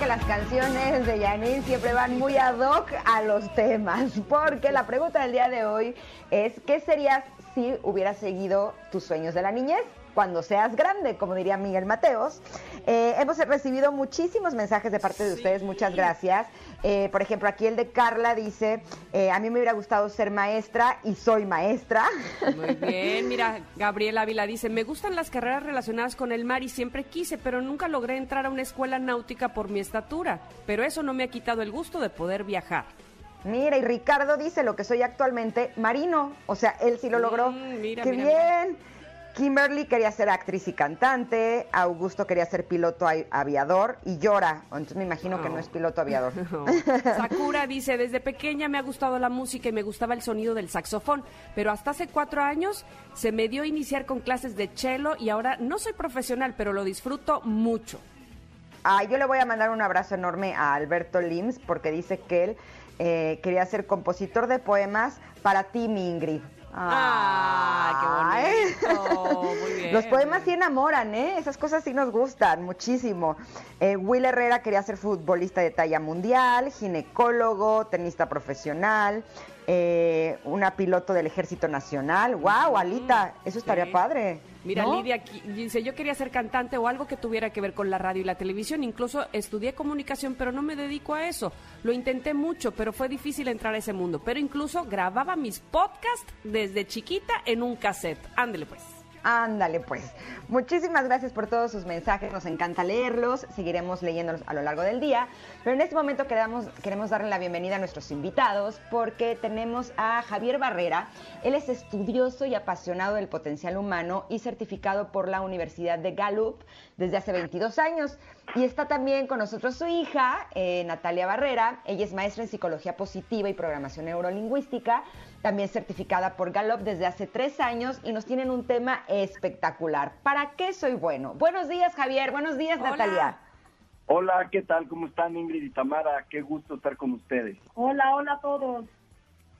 que las canciones de Janine siempre van muy ad hoc a los temas, porque la pregunta del día de hoy es, ¿qué serías si hubieras seguido tus sueños de la niñez cuando seas grande, como diría Miguel Mateos? Eh, hemos recibido muchísimos mensajes de parte de ustedes, muchas gracias. Eh, por ejemplo, aquí el de Carla dice, eh, a mí me hubiera gustado ser maestra y soy maestra. Muy bien, mira, Gabriela Ávila dice, me gustan las carreras relacionadas con el mar y siempre quise, pero nunca logré entrar a una escuela náutica por mi estatura, pero eso no me ha quitado el gusto de poder viajar. Mira, y Ricardo dice lo que soy actualmente, marino. O sea, él sí lo logró. Mm, mira, ¡Qué bien! Kimberly quería ser actriz y cantante, Augusto quería ser piloto aviador y llora. Entonces me imagino que no es piloto aviador. Sakura dice, desde pequeña me ha gustado la música y me gustaba el sonido del saxofón, pero hasta hace cuatro años se me dio a iniciar con clases de cello y ahora no soy profesional, pero lo disfruto mucho. Ah, yo le voy a mandar un abrazo enorme a Alberto Lims porque dice que él eh, quería ser compositor de poemas para ti, mi Ingrid. Ah, qué bonito. Muy bien. Los poemas sí enamoran, ¿eh? Esas cosas sí nos gustan muchísimo. Eh, Will Herrera quería ser futbolista de talla mundial, ginecólogo, tenista profesional, eh, una piloto del Ejército Nacional. ¡Wow, Alita! Eso estaría padre. Mira, Lidia dice, yo quería ser cantante o algo que tuviera que ver con la radio y la televisión. Incluso estudié comunicación, pero no me dedico a eso. Lo intenté mucho, pero fue difícil entrar a ese mundo. Pero incluso grababa mis podcasts desde chiquita en un cassette. Ándele pues. Ándale pues. Muchísimas gracias por todos sus mensajes, nos encanta leerlos, seguiremos leyéndolos a lo largo del día, pero en este momento queremos, queremos darle la bienvenida a nuestros invitados porque tenemos a Javier Barrera, él es estudioso y apasionado del potencial humano y certificado por la Universidad de Gallup desde hace 22 años. Y está también con nosotros su hija, eh, Natalia Barrera. Ella es maestra en psicología positiva y programación neurolingüística, también certificada por Gallup desde hace tres años y nos tienen un tema espectacular. ¿Para qué soy bueno? Buenos días, Javier. Buenos días, Natalia. Hola, ¿qué tal? ¿Cómo están Ingrid y Tamara? Qué gusto estar con ustedes. Hola, hola a todos.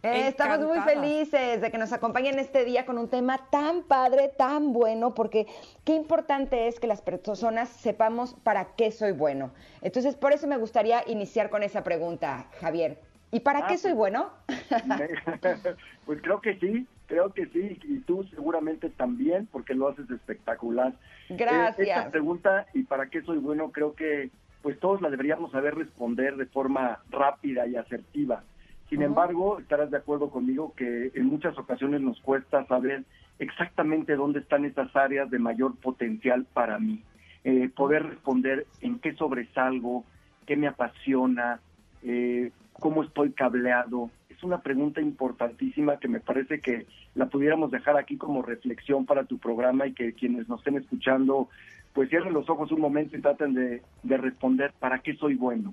Eh, estamos muy felices de que nos acompañen este día con un tema tan padre, tan bueno, porque qué importante es que las personas sepamos para qué soy bueno. Entonces, por eso me gustaría iniciar con esa pregunta, Javier. ¿Y para qué ah, soy bueno? pues creo que sí, creo que sí, y tú seguramente también, porque lo haces espectacular. Eh, Gracias. esta pregunta, ¿y para qué soy bueno? Creo que pues todos la deberíamos saber responder de forma rápida y asertiva. Sin embargo, estarás de acuerdo conmigo que en muchas ocasiones nos cuesta saber exactamente dónde están esas áreas de mayor potencial para mí. Eh, poder responder en qué sobresalgo, qué me apasiona, eh, cómo estoy cableado. Es una pregunta importantísima que me parece que la pudiéramos dejar aquí como reflexión para tu programa y que quienes nos estén escuchando, pues cierren los ojos un momento y traten de, de responder para qué soy bueno.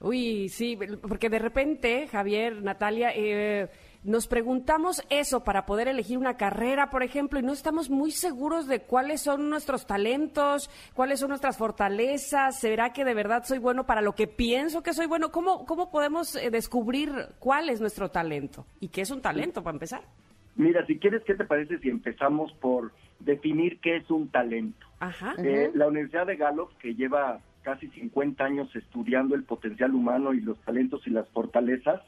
Uy, sí, porque de repente, Javier, Natalia, eh, nos preguntamos eso para poder elegir una carrera, por ejemplo, y no estamos muy seguros de cuáles son nuestros talentos, cuáles son nuestras fortalezas, ¿será que de verdad soy bueno para lo que pienso que soy bueno? ¿Cómo, cómo podemos eh, descubrir cuál es nuestro talento? ¿Y qué es un talento para empezar? Mira, si quieres, ¿qué te parece si empezamos por definir qué es un talento? Ajá. Eh, la Universidad de Gallup, que lleva casi 50 años estudiando el potencial humano y los talentos y las fortalezas,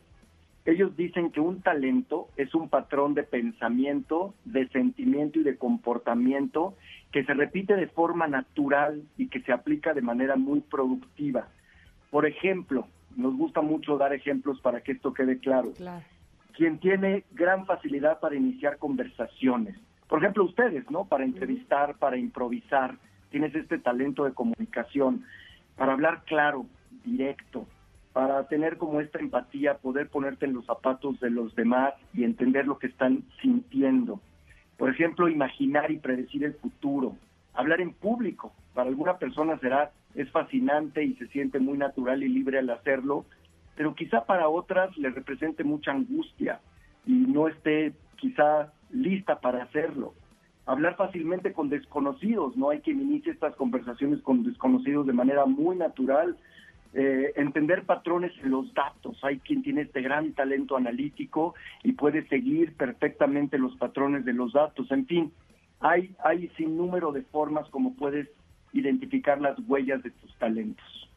ellos dicen que un talento es un patrón de pensamiento, de sentimiento y de comportamiento que se repite de forma natural y que se aplica de manera muy productiva. Por ejemplo, nos gusta mucho dar ejemplos para que esto quede claro. claro. Quien tiene gran facilidad para iniciar conversaciones. Por ejemplo, ustedes, ¿no? Para entrevistar, para improvisar, tienes este talento de comunicación para hablar claro, directo, para tener como esta empatía, poder ponerte en los zapatos de los demás y entender lo que están sintiendo. Por ejemplo, imaginar y predecir el futuro, hablar en público. Para alguna persona será es fascinante y se siente muy natural y libre al hacerlo, pero quizá para otras le represente mucha angustia y no esté quizá lista para hacerlo hablar fácilmente con desconocidos, no hay quien inicie estas conversaciones con desconocidos de manera muy natural, eh, entender patrones en los datos, hay quien tiene este gran talento analítico y puede seguir perfectamente los patrones de los datos, en fin, hay, hay sin número de formas como puedes identificar las huellas de tus talentos.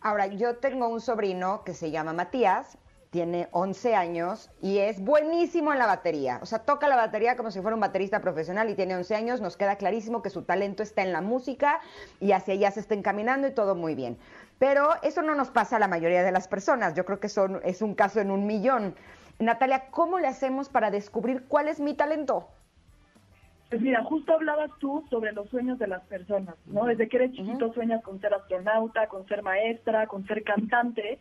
Ahora, yo tengo un sobrino que se llama Matías, tiene 11 años y es buenísimo en la batería. O sea, toca la batería como si fuera un baterista profesional y tiene 11 años. Nos queda clarísimo que su talento está en la música y hacia allá se está encaminando y todo muy bien. Pero eso no nos pasa a la mayoría de las personas. Yo creo que son, es un caso en un millón. Natalia, ¿cómo le hacemos para descubrir cuál es mi talento? Pues mira, justo hablabas tú sobre los sueños de las personas, ¿no? Desde que eres chiquito sueñas con ser astronauta, con ser maestra, con ser cantante.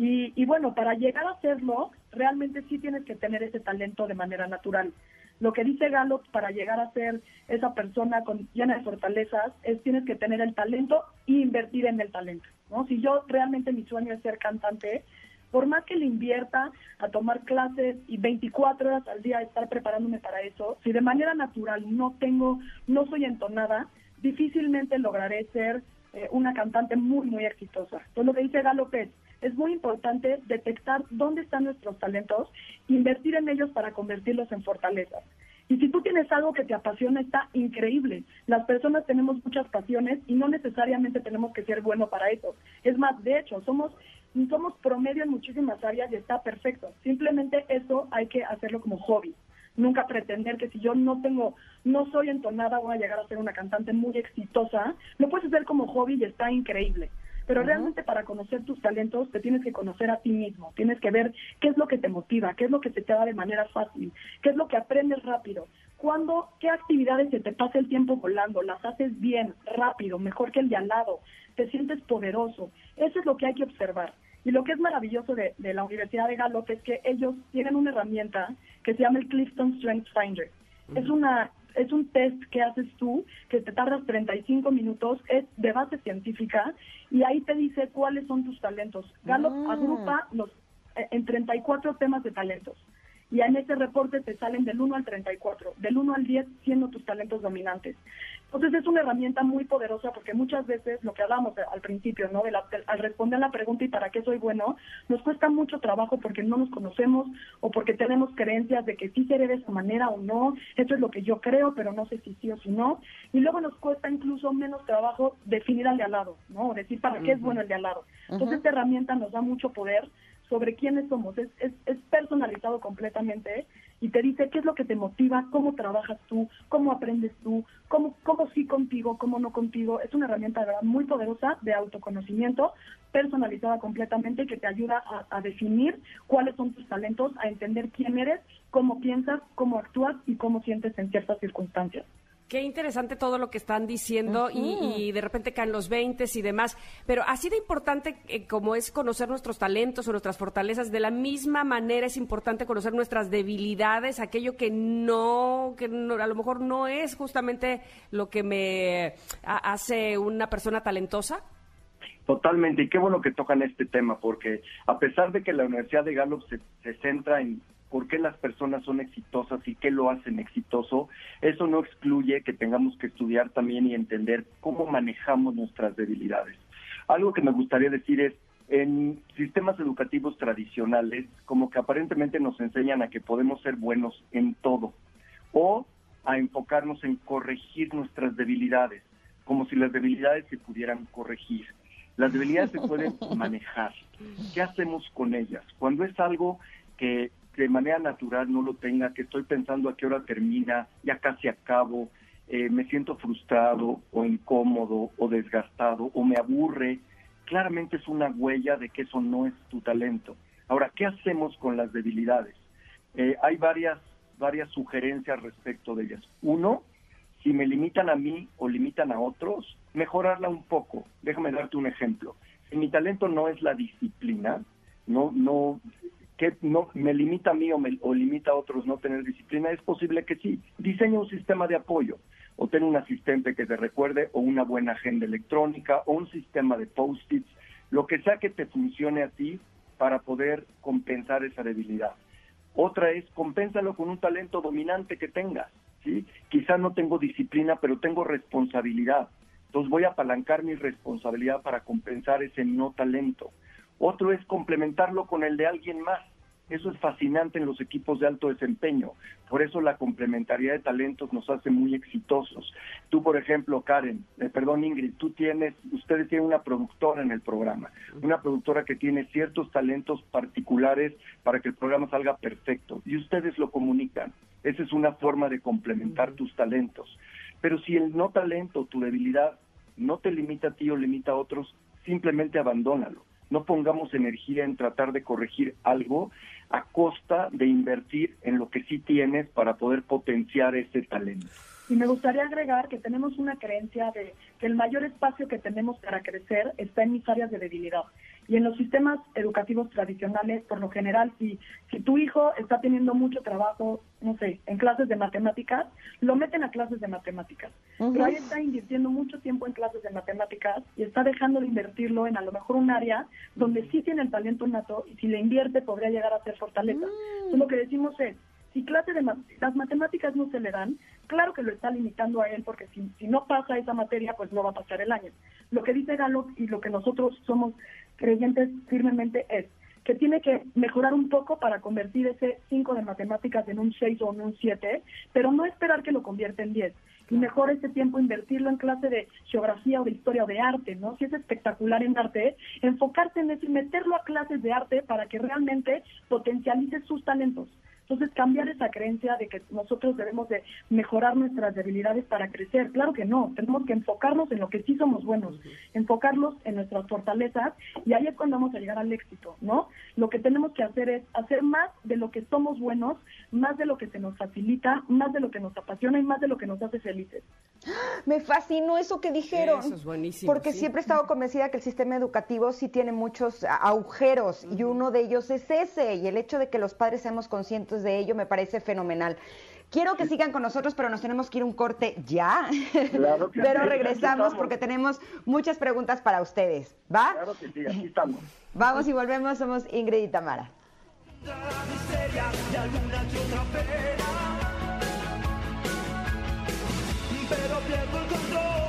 Y, bueno, para llegar a hacerlo, realmente sí tienes que tener ese talento de manera natural. Lo que dice Gallup para llegar a ser esa persona con, llena de fortalezas es tienes que tener el talento e invertir en el talento. ¿no? Si yo realmente mi sueño es ser cantante, por más que le invierta a tomar clases y 24 horas al día estar preparándome para eso, si de manera natural no tengo, no soy entonada, difícilmente lograré ser eh, una cantante muy, muy exitosa. Entonces lo que dice Gallup es, es muy importante detectar dónde están nuestros talentos, invertir en ellos para convertirlos en fortalezas. Y si tú tienes algo que te apasiona, está increíble. Las personas tenemos muchas pasiones y no necesariamente tenemos que ser bueno para eso. Es más, de hecho, somos somos promedio en muchísimas áreas y está perfecto. Simplemente eso hay que hacerlo como hobby. Nunca pretender que si yo no tengo, no soy entonada, voy a llegar a ser una cantante muy exitosa. Lo puedes hacer como hobby y está increíble. Pero realmente para conocer tus talentos te tienes que conocer a ti mismo, tienes que ver qué es lo que te motiva, qué es lo que se te da de manera fácil, qué es lo que aprendes rápido, cuándo, qué actividades se te pasa el tiempo volando, las haces bien, rápido, mejor que el de al lado, te sientes poderoso. Eso es lo que hay que observar. Y lo que es maravilloso de, de la Universidad de Gallup es que ellos tienen una herramienta que se llama el Clifton Strength Finder. Es una es un test que haces tú, que te tardas 35 minutos, es de base científica, y ahí te dice cuáles son tus talentos. Gallup ah. agrupa los eh, en 34 temas de talentos y en ese reporte te salen del 1 al 34, del 1 al 10 siendo tus talentos dominantes. Entonces es una herramienta muy poderosa porque muchas veces lo que hablamos al principio, ¿no? De al responder la pregunta y para qué soy bueno, nos cuesta mucho trabajo porque no nos conocemos o porque tenemos creencias de que sí seré de esa manera o no, eso es lo que yo creo, pero no sé si sí o si no. Y luego nos cuesta incluso menos trabajo definir al de al lado, ¿no? O decir para qué es bueno el de al lado. Entonces esta herramienta nos da mucho poder sobre quiénes somos. Es, es, es, personalizado completamente y te dice qué es lo que te motiva, cómo trabajas tú, cómo aprendes tú, cómo, cómo sí contigo, cómo no contigo. Es una herramienta muy poderosa de autoconocimiento, personalizada completamente, que te ayuda a definir cuáles son tus talentos, a entender quién eres, cómo piensas, cómo actúas y cómo sientes en ciertas circunstancias. Qué interesante todo lo que están diciendo y, de repente caen los 20 y demás. Pero así de importante eh, como es conocer nuestros talentos o nuestras fortalezas, de la misma manera es importante conocer nuestras debilidades, aquello que no, que a lo mejor no es justamente lo que me hace una persona talentosa. Totalmente, y qué bueno que tocan este tema, porque a pesar de que la Universidad de Gallup se, se centra en por qué las personas son exitosas y qué lo hacen exitoso, eso no excluye que tengamos que estudiar también y entender cómo manejamos nuestras debilidades. Algo que me gustaría decir es, en sistemas educativos tradicionales, como que aparentemente nos enseñan a que podemos ser buenos en todo, o a enfocarnos en corregir nuestras debilidades, como si las debilidades se pudieran corregir. Las debilidades se pueden manejar. ¿Qué hacemos con ellas? Cuando es algo que de manera natural no lo tenga, que estoy pensando a qué hora termina, ya casi acabo, eh, me siento frustrado o incómodo o desgastado o me aburre, claramente es una huella de que eso no es tu talento. Ahora, ¿qué hacemos con las debilidades? Eh, hay varias, varias sugerencias respecto de ellas. Uno, si me limitan a mí o limitan a otros, mejorarla un poco. Déjame darte un ejemplo. Si mi talento no es la disciplina, no, no, que no me limita a mí o, me, o limita a otros no tener disciplina, es posible que sí. Diseña un sistema de apoyo o ten un asistente que te recuerde o una buena agenda electrónica o un sistema de post-its, lo que sea que te funcione a ti para poder compensar esa debilidad. Otra es compénsalo con un talento dominante que tengas, ¿sí? Quizá no tengo disciplina, pero tengo responsabilidad. Entonces voy a apalancar mi responsabilidad para compensar ese no talento. Otro es complementarlo con el de alguien más. Eso es fascinante en los equipos de alto desempeño. Por eso la complementariedad de talentos nos hace muy exitosos. Tú, por ejemplo, Karen, eh, perdón Ingrid, tú tienes, ustedes tienen una productora en el programa, una productora que tiene ciertos talentos particulares para que el programa salga perfecto y ustedes lo comunican. Esa es una forma de complementar tus talentos. Pero si el no talento, tu debilidad, no te limita a ti o limita a otros, simplemente abandónalo. No pongamos energía en tratar de corregir algo a costa de invertir en lo que sí tienes para poder potenciar ese talento. Y me gustaría agregar que tenemos una creencia de que el mayor espacio que tenemos para crecer está en mis áreas de debilidad. Y en los sistemas educativos tradicionales, por lo general, si, si tu hijo está teniendo mucho trabajo, no sé, en clases de matemáticas, lo meten a clases de matemáticas. Pero ahí está invirtiendo mucho tiempo en clases de matemáticas y está dejando de invertirlo en a lo mejor un área donde sí tiene el talento nato y si le invierte podría llegar a ser fortaleza. Entonces, lo que decimos es, si clase de las matemáticas no se le dan, claro que lo está limitando a él porque si, si no pasa esa materia, pues no va a pasar el año. Lo que dice Galo y lo que nosotros somos creyentes firmemente es que tiene que mejorar un poco para convertir ese 5 de matemáticas en un 6 o en un 7, pero no esperar que lo convierta en 10. Y mejor ese tiempo invertirlo en clase de geografía o de historia o de arte, ¿no? Si es espectacular en arte, enfocarse en eso y meterlo a clases de arte para que realmente potencialice sus talentos. Entonces, cambiar esa creencia de que nosotros debemos de mejorar nuestras debilidades para crecer. Claro que no, tenemos que enfocarnos en lo que sí somos buenos, enfocarnos en nuestras fortalezas y ahí es cuando vamos a llegar al éxito, ¿no? Lo que tenemos que hacer es hacer más de lo que somos buenos, más de lo que se nos facilita, más de lo que nos apasiona y más de lo que nos hace felices. Me fascinó eso que dijeron. Eso es buenísimo. Porque siempre he estado convencida que el sistema educativo sí tiene muchos agujeros y uno de ellos es ese. Y el hecho de que los padres seamos conscientes de ello me parece fenomenal. Quiero que sigan con nosotros, pero nos tenemos que ir un corte ya. Claro que pero sí, regresamos porque tenemos muchas preguntas para ustedes. ¿Va? Claro que sí, aquí estamos. Vamos y volvemos. Somos Ingrid y Tamara. Pero pierdo el control.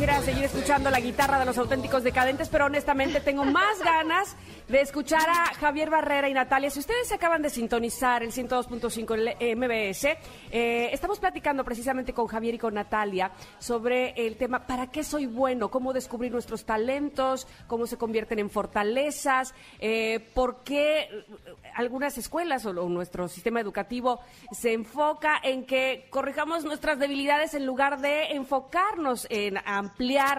Quisiera seguir escuchando la guitarra de los auténticos decadentes, pero honestamente tengo más ganas de escuchar a Javier Barrera y Natalia. Si ustedes se acaban de sintonizar el 102.5 en el MBS, eh, estamos platicando precisamente con Javier y con Natalia sobre el tema ¿para qué soy bueno? ¿Cómo descubrir nuestros talentos? ¿Cómo se convierten en fortalezas? Eh, ¿Por qué algunas escuelas o, o nuestro sistema educativo se enfoca en que corrijamos nuestras debilidades en lugar de enfocarnos en ampliar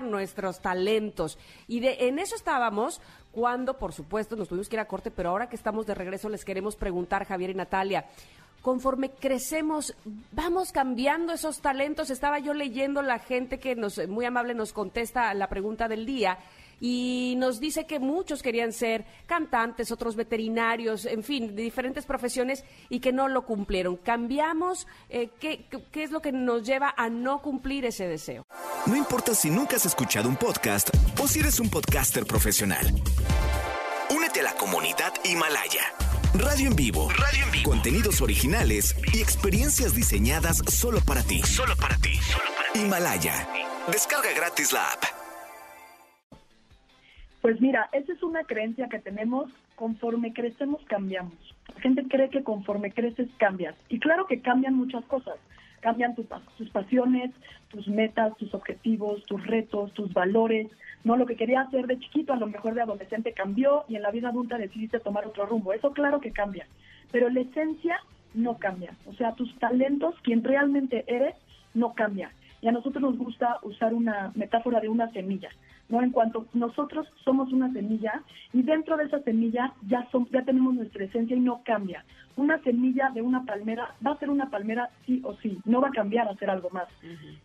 nuestros talentos? Y de, en eso estábamos cuando, por supuesto, nos tuvimos que ir a corte, pero ahora que estamos de regreso les queremos preguntar, Javier y Natalia, conforme crecemos, vamos cambiando esos talentos. Estaba yo leyendo la gente que nos, muy amable nos contesta la pregunta del día y nos dice que muchos querían ser cantantes, otros veterinarios, en fin, de diferentes profesiones y que no lo cumplieron. Cambiamos, eh, ¿qué, es lo que nos lleva a no cumplir ese deseo? No importa si nunca has escuchado un podcast o si eres un podcaster profesional. Únete a la comunidad Himalaya. Radio en vivo. Radio en vivo. Contenidos originales y experiencias diseñadas solo para ti. Solo para ti. Himalaya. Descarga gratis la app. Pues mira, esa es una creencia que tenemos, conforme crecemos cambiamos. La gente cree que conforme creces cambias. Y claro que cambian muchas cosas. Cambian tu pa- tus pasiones, tus metas, tus objetivos, tus retos, tus valores. No lo que quería hacer de chiquito, a lo mejor de adolescente cambió y en la vida adulta decidiste tomar otro rumbo. Eso claro que cambia. Pero la esencia no cambia. O sea, tus talentos, quien realmente eres, no cambia. Y a nosotros nos gusta usar una metáfora de una semilla. ¿No? En cuanto nosotros somos una semilla y dentro de esa semilla ya, son, ya tenemos nuestra esencia y no cambia. Una semilla de una palmera va a ser una palmera sí o sí, no va a cambiar a ser algo más.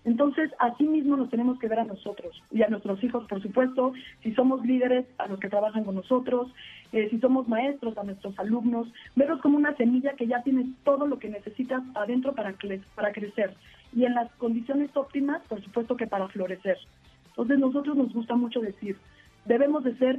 Entonces, así mismo nos tenemos que ver a nosotros y a nuestros hijos, por supuesto, si somos líderes, a los que trabajan con nosotros, eh, si somos maestros, a nuestros alumnos, verlos como una semilla que ya tiene todo lo que necesitas adentro para, cre- para crecer y en las condiciones óptimas, por supuesto que para florecer. Entonces nosotros nos gusta mucho decir, debemos de ser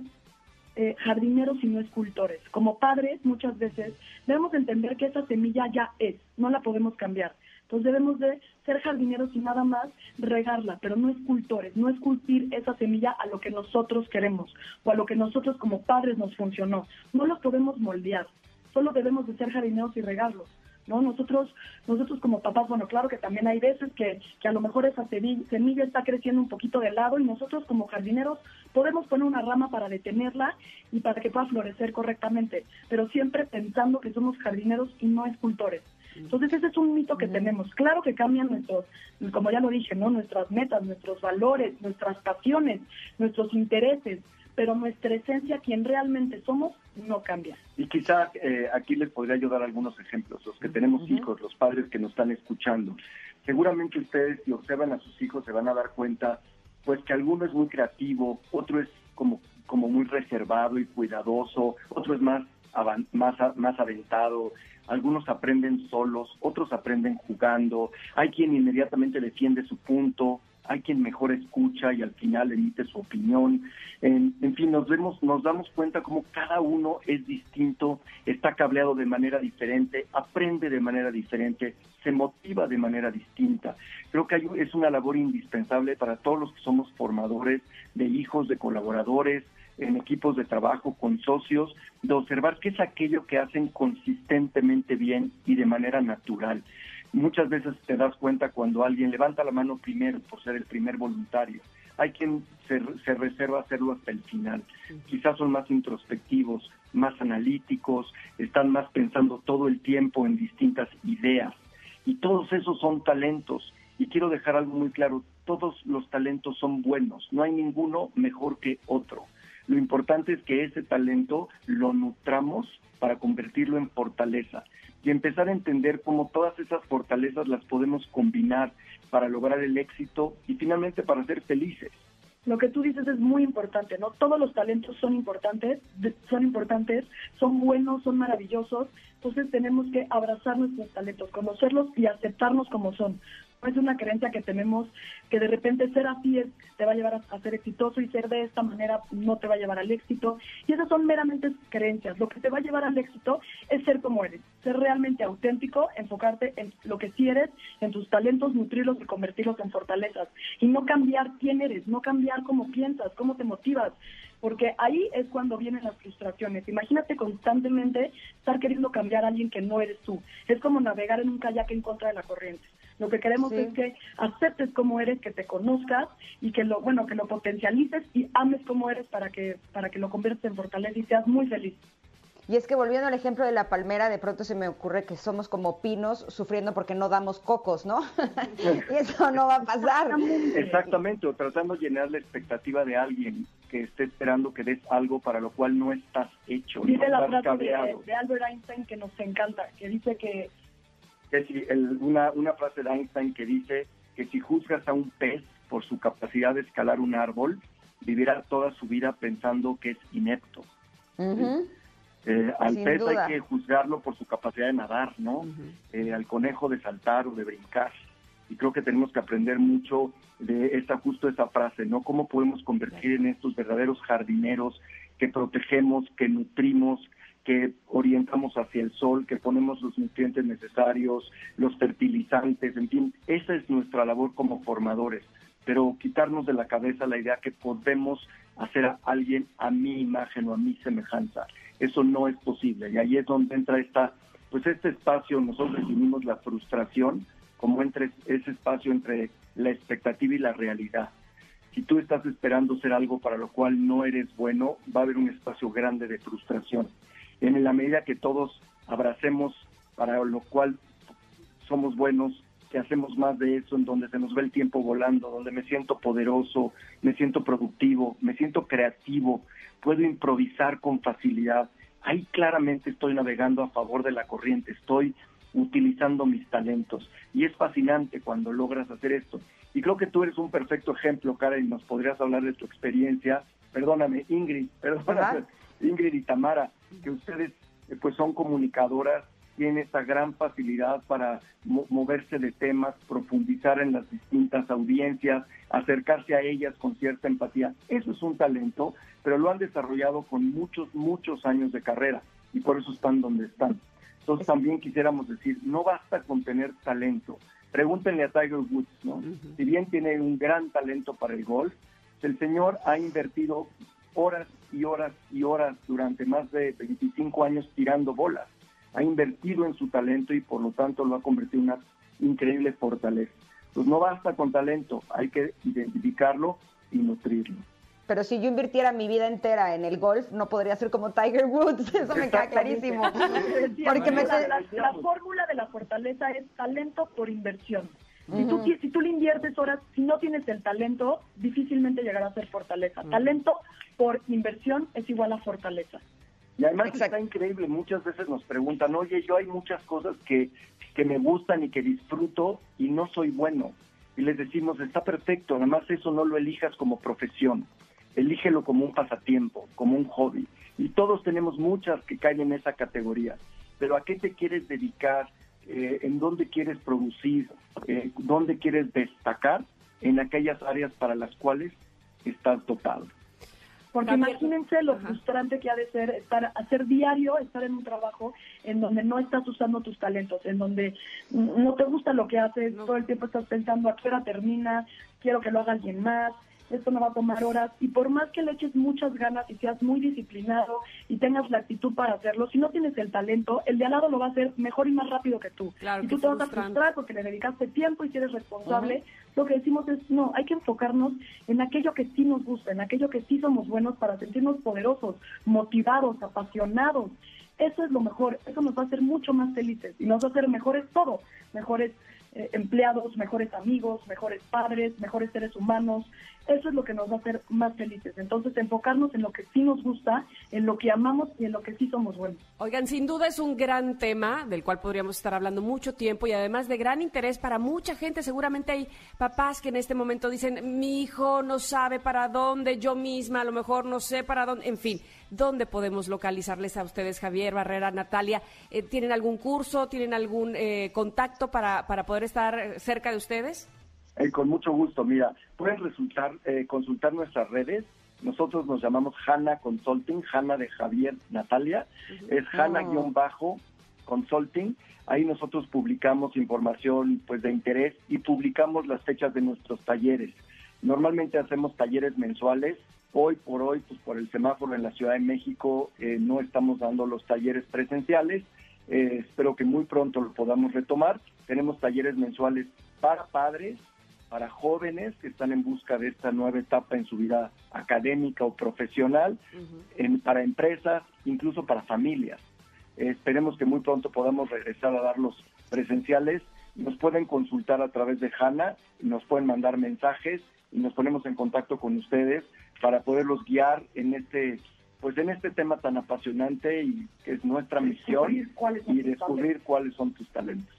eh, jardineros y no escultores. Como padres, muchas veces debemos entender que esa semilla ya es, no la podemos cambiar. Entonces debemos de ser jardineros y nada más regarla, pero no escultores, no esculpir esa semilla a lo que nosotros queremos o a lo que nosotros como padres nos funcionó. No los podemos moldear, solo debemos de ser jardineros y regarlos. ¿No? Nosotros, nosotros como papás, bueno, claro que también hay veces que, que a lo mejor esa semilla, está creciendo un poquito de lado y nosotros como jardineros podemos poner una rama para detenerla y para que pueda florecer correctamente, pero siempre pensando que somos jardineros y no escultores. Entonces ese es un mito que tenemos. Claro que cambian nuestros, como ya lo dije, ¿no? Nuestras metas, nuestros valores, nuestras pasiones, nuestros intereses, pero nuestra esencia, quien realmente somos, no cambia. Y quizá eh, aquí les podría ayudar algunos ejemplos, los que tenemos hijos, los padres que nos están escuchando. Seguramente ustedes, si observan a sus hijos, se van a dar cuenta, pues que alguno es muy creativo, otro es como, como muy reservado y cuidadoso, otro es más, más, más aventado, algunos aprenden solos, otros aprenden jugando, hay quien inmediatamente defiende su punto, hay quien mejor escucha y al final emite su opinión. En, fin, nos vemos, nos damos cuenta como cada uno es distinto, está cableado de manera diferente, aprende de manera diferente, se motiva de manera distinta. Creo que hay- es una labor indispensable para todos los que somos formadores de hijos, de colaboradores, en equipos de trabajo, con socios, de observar qué es aquello que hacen consistentemente bien y de manera natural. Muchas veces te das cuenta cuando alguien levanta la mano primero por ser el primer voluntario. Hay quien se, se reserva hacerlo hasta el final. Quizás son más introspectivos, más analíticos, están más pensando todo el tiempo en distintas ideas. Y todos esos son talentos. Y quiero dejar algo muy claro, todos los talentos son buenos, no hay ninguno mejor que otro. Lo importante es que ese talento lo nutramos para convertirlo en fortaleza y empezar a entender cómo todas esas fortalezas las podemos combinar para lograr el éxito y finalmente para ser felices. Lo que tú dices es muy importante, ¿no? Todos los talentos son importantes, son importantes, son buenos, son maravillosos. Entonces tenemos que abrazar nuestros talentos, conocerlos y aceptarnos como son. Es una creencia que tenemos que de repente ser así es, te va a llevar a, a ser exitoso y ser de esta manera no te va a llevar al éxito. Y esas son meramente creencias. Lo que te va a llevar al éxito es ser como eres, ser realmente auténtico, enfocarte en lo que sí eres, en tus talentos, nutrirlos y convertirlos en fortalezas. Y no cambiar quién eres, no cambiar cómo piensas, cómo te motivas. Porque ahí es cuando vienen las frustraciones. Imagínate constantemente estar queriendo cambiar a alguien que no eres tú. Es como navegar en un kayak en contra de la corriente. Lo que queremos Sí. es que aceptes cómo eres, que te conozcas y que lo bueno que lo potencialices y ames cómo eres para que para que lo conviertas en fortaleza y seas muy feliz. Y es que volviendo al ejemplo de la palmera, de pronto se me ocurre que somos como pinos sufriendo porque no damos cocos, ¿no? y eso no va a pasar. Exactamente, o tratando de llenar la expectativa de alguien que esté esperando que des algo para lo cual no estás hecho, no Dice la estás frase de Albert Einstein que nos encanta, que dice que Que si el- una, una frase de Einstein que dice que si juzgas a un pez por su capacidad de escalar un árbol, vivirá toda su vida pensando que es inepto. Eh, al Sin pez duda. hay que juzgarlo por su capacidad de nadar, ¿no? Eh, al conejo de saltar o de brincar. Y creo que tenemos que aprender mucho de esta justo esa frase, ¿no? Cómo podemos convertir en estos verdaderos jardineros que protegemos, que nutrimos, que orientamos hacia el sol, que ponemos los nutrientes necesarios, los fertilizantes, en fin, esa es nuestra labor como formadores. pero quitarnos de la cabeza la idea que podemos hacer a alguien a mi imagen o a mi semejanza. Eso no es posible y ahí es donde entra esta, pues este espacio, nosotros definimos la frustración como entre ese espacio entre la expectativa y la realidad. Si tú estás esperando ser algo para lo cual no eres bueno, va a haber un espacio grande de frustración. En la medida que todos abracemos para lo cual somos buenos, que hacemos más de eso, en donde se nos ve el tiempo volando, donde me siento poderoso, me siento productivo, me siento creativo, puedo improvisar con facilidad. Ahí claramente estoy navegando a favor de la corriente, estoy utilizando mis talentos. Y es fascinante cuando logras hacer esto. Y creo que tú eres un perfecto ejemplo, Karen, nos podrías hablar de tu experiencia. Perdóname, Ingrid, perdóname, Ingrid y Tamara, que ustedes eh, pues son comunicadoras tiene esta gran facilidad para moverse de temas, profundizar en las distintas audiencias, acercarse a ellas con cierta empatía. Eso es un talento, pero lo han desarrollado con muchos, muchos años de carrera y por eso están donde están. Entonces también quisiéramos decir, no basta con tener talento. Pregúntenle a Tiger Woods, ¿no? Si bien tiene un gran talento para el golf, el señor ha invertido horas y horas y horas durante más de 25 años tirando bolas ha invertido en su talento y por lo tanto lo ha convertido en una increíble fortaleza. Pues no basta con talento, hay que identificarlo y nutrirlo. Pero si yo invirtiera mi vida entera en el golf, no podría ser como Tiger Woods, eso me queda clarísimo. Porque la, fórmula de la fortaleza es talento por inversión. Si, tú, si tú le inviertes horas, si no tienes el talento, difícilmente llegará a ser fortaleza. Talento por inversión es igual a fortaleza. Y además está increíble, muchas veces nos preguntan, oye, yo hay muchas cosas que, que me gustan y que disfruto y no soy bueno. Y les decimos, está perfecto, además eso no lo elijas como profesión, elígelo como un pasatiempo, como un hobby. Y todos tenemos muchas que caen en esa categoría. Pero ¿a qué te quieres dedicar? Eh, ¿En dónde quieres producir? Eh, ¿Dónde quieres destacar? En aquellas áreas para las cuales estás dotado. Porque imagínense lo frustrante que ha de ser estar, hacer diario, estar en un trabajo en donde no estás usando tus talentos, en donde no te gusta lo que haces, todo el tiempo estás pensando a qué hora termina, quiero que lo haga alguien más, esto no va a tomar horas y por más que le eches muchas ganas y seas muy disciplinado y tengas la actitud para hacerlo, si no tienes el talento, el de al lado lo va a hacer mejor y más rápido que tú. y tú te vas a frustrar porque le dedicaste tiempo y si eres responsable. Lo que decimos es, no, hay que enfocarnos en aquello que sí nos gusta, en aquello que sí somos buenos para sentirnos poderosos, motivados, apasionados. Eso es lo mejor, eso nos va a hacer mucho más felices y nos va a hacer mejores todo, mejores eh, empleados, mejores amigos, mejores padres, mejores seres humanos, eso es lo que nos va a hacer más felices. Entonces, enfocarnos en lo que sí nos gusta, en lo que amamos y en lo que sí somos buenos. Oigan, sin duda es un gran tema del cual podríamos estar hablando mucho tiempo y además de gran interés para mucha gente. Seguramente hay papás que en este momento dicen, mi hijo no sabe para dónde, yo misma a lo mejor no sé para dónde, en fin, ¿dónde podemos localizarles a ustedes, Javier, Barrera, Natalia? Eh, ¿Tienen algún curso, tienen algún eh, contacto para, para poder estar cerca de ustedes? Eh, con mucho gusto. Mira, pueden resultar, eh, consultar nuestras redes. Nosotros nos llamamos Hanna Consulting, Hanna de Javier Natalia. Es Hanna-Consulting. Ahí nosotros publicamos información pues de interés y publicamos las fechas de nuestros talleres. Normalmente hacemos talleres mensuales. Hoy por hoy, pues por el semáforo en la Ciudad de México, eh, no estamos dando los talleres presenciales. espero que muy pronto lo podamos retomar. Tenemos talleres mensuales para padres, para jóvenes que están en busca de esta nueva etapa en su vida académica o profesional, para empresas, incluso para familias. esperemos que muy pronto podamos regresar a dar los presenciales. Nos pueden consultar a través de HANA, nos pueden mandar mensajes y nos ponemos en contacto con ustedes para poderlos guiar en este pues en este tema tan apasionante y que es nuestra misión y descubrir cuáles son tus talentos.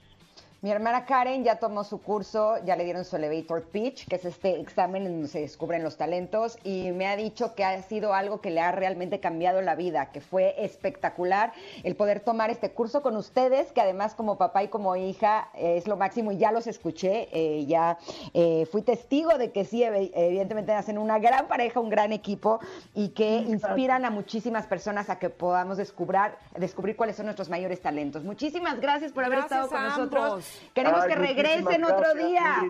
Mi hermana Karen ya tomó su curso, ya le dieron su elevator pitch, que es este examen en donde se descubren los talentos, y me ha dicho que ha sido algo que le ha realmente cambiado la vida, que fue espectacular el poder tomar este curso con ustedes, que además como papá y como hija eh, es lo máximo y ya los escuché, eh, ya eh, fui testigo de que sí, evidentemente hacen una gran pareja, un gran equipo y que inspiran a muchísimas personas a que podamos descubrir, descubrir cuáles son nuestros mayores talentos. Muchísimas gracias por haber estado con nosotros. Queremos que regresen otro día.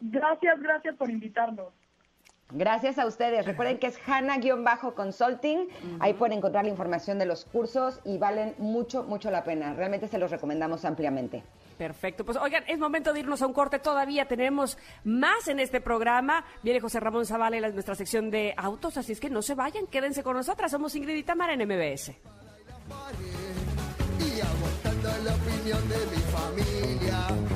Gracias, gracias por invitarnos. Gracias a ustedes. Recuerden que es Hanna-Consulting. Ahí pueden encontrar la información de los cursos y valen mucho, mucho la pena. Realmente se los recomendamos ampliamente. Perfecto. Pues oigan, es momento de irnos a un corte. Todavía tenemos más en este programa. Viene José Ramón Zavala en nuestra sección de autos, así es que no se vayan, quédense con nosotras. Somos Ingrid y Tamara en MBS de mi familia.